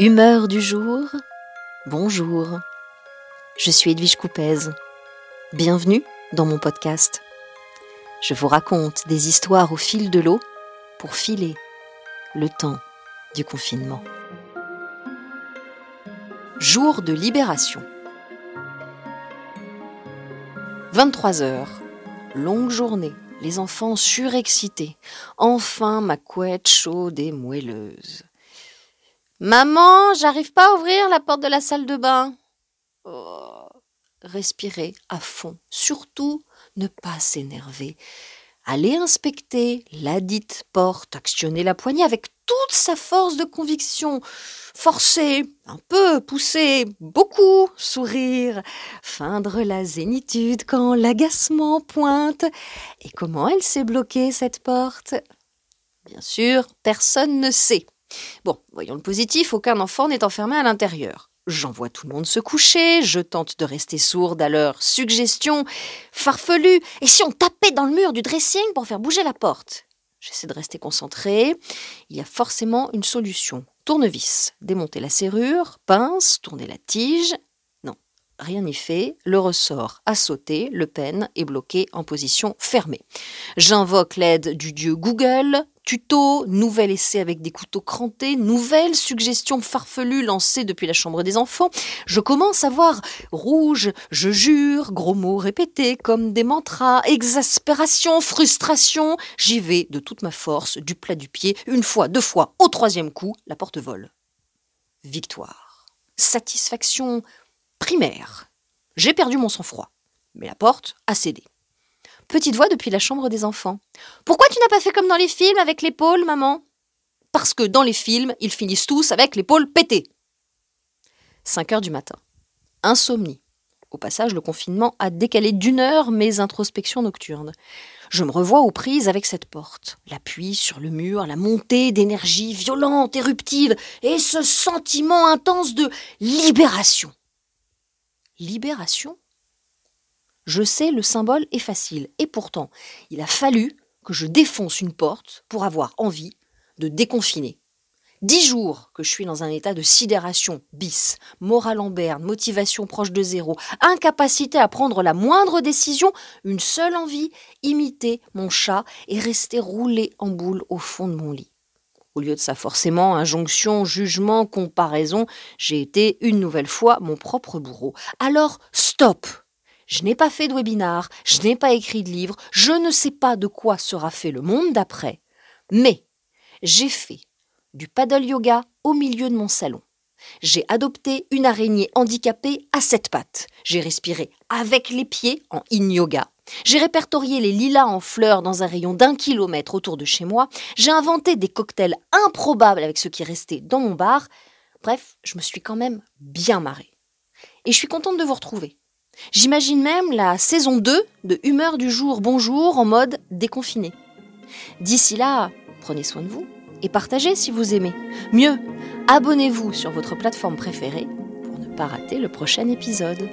Humeur du jour, bonjour. Je suis Edwige Coupez. Bienvenue dans mon podcast. Je vous raconte des histoires au fil de l'eau pour filer le temps du confinement. Jour de libération. 23 heures. Longue journée. Les enfants surexcités. Enfin ma couette chaude et moelleuse. Maman, j'arrive pas à ouvrir la porte de la salle de bain. Oh, respirez à fond. Surtout, ne pas s'énerver. Allez inspecter la dite porte, actionner la poignée avec toute sa force de conviction. Forcer, un peu, pousser, beaucoup, sourire, feindre la zénitude quand l'agacement pointe. Et comment elle s'est bloquée, cette porte? Bien sûr, personne ne sait. Bon, voyons le positif, aucun enfant n'est enfermé à l'intérieur. J'envoie tout le monde se coucher, je tente de rester sourde à leurs suggestions farfelues. Et si on tapait dans le mur du dressing pour faire bouger la porte? J'essaie de rester concentrée. Il y a forcément une solution. Tournevis, démonter la serrure, pince, tourner la tige. Rien n'y fait. Le ressort a sauté, le pen est bloqué en position fermée. J'invoque l'aide du dieu Google, tuto, nouvel essai avec des couteaux crantés, nouvelle suggestion farfelue lancée depuis la chambre des enfants. Je commence à voir rouge, je jure, gros mots répétés comme des mantras, exaspération, frustration. J'y vais de toute ma force, du plat du pied, une fois, deux fois, au troisième coup, la porte vole. Victoire. Satisfaction primaire. J'ai perdu mon sang-froid, mais la porte a cédé. Petite voix depuis la chambre des enfants. Pourquoi tu n'as pas fait comme dans les films avec l'épaule, maman? Parce que dans les films, ils finissent tous avec l'épaule pétée. 5 heures du matin. Insomnie. Au passage, le confinement a décalé d'une heure mes introspections nocturnes. Je me revois aux prises avec cette porte. L'appui sur le mur, la montée d'énergie violente, éruptive, et ce sentiment intense de libération. Libération je sais, le symbole est facile. Et pourtant, il a fallu que je défonce une porte pour avoir envie de déconfiner. Dix jours que je suis dans un état de sidération bis, morale en berne, motivation proche de zéro, incapacité à prendre la moindre décision, une seule envie, imiter mon chat et rester roulé en boule au fond de mon lit. Au lieu de ça, forcément, injonction, jugement, comparaison, j'ai été une nouvelle fois mon propre bourreau. Alors, stop je n'ai pas fait de webinar, je n'ai pas écrit de livre, je ne sais pas de quoi sera fait le monde d'après, mais j'ai fait du paddle yoga au milieu de mon salon. J'ai adopté une araignée handicapée à sept pattes. J'ai respiré avec les pieds en in yoga. J'ai répertorié les lilas en fleurs dans un rayon d'un kilomètre autour de chez moi. J'ai inventé des cocktails improbables avec ce qui restait dans mon bar. Bref, je me suis quand même bien marrée. Et je suis contente de vous retrouver. J'imagine même la saison 2 de Humeur du jour bonjour en mode déconfiné. D'ici là, prenez soin de vous et partagez si vous aimez. Mieux, abonnez-vous sur votre plateforme préférée pour ne pas rater le prochain épisode.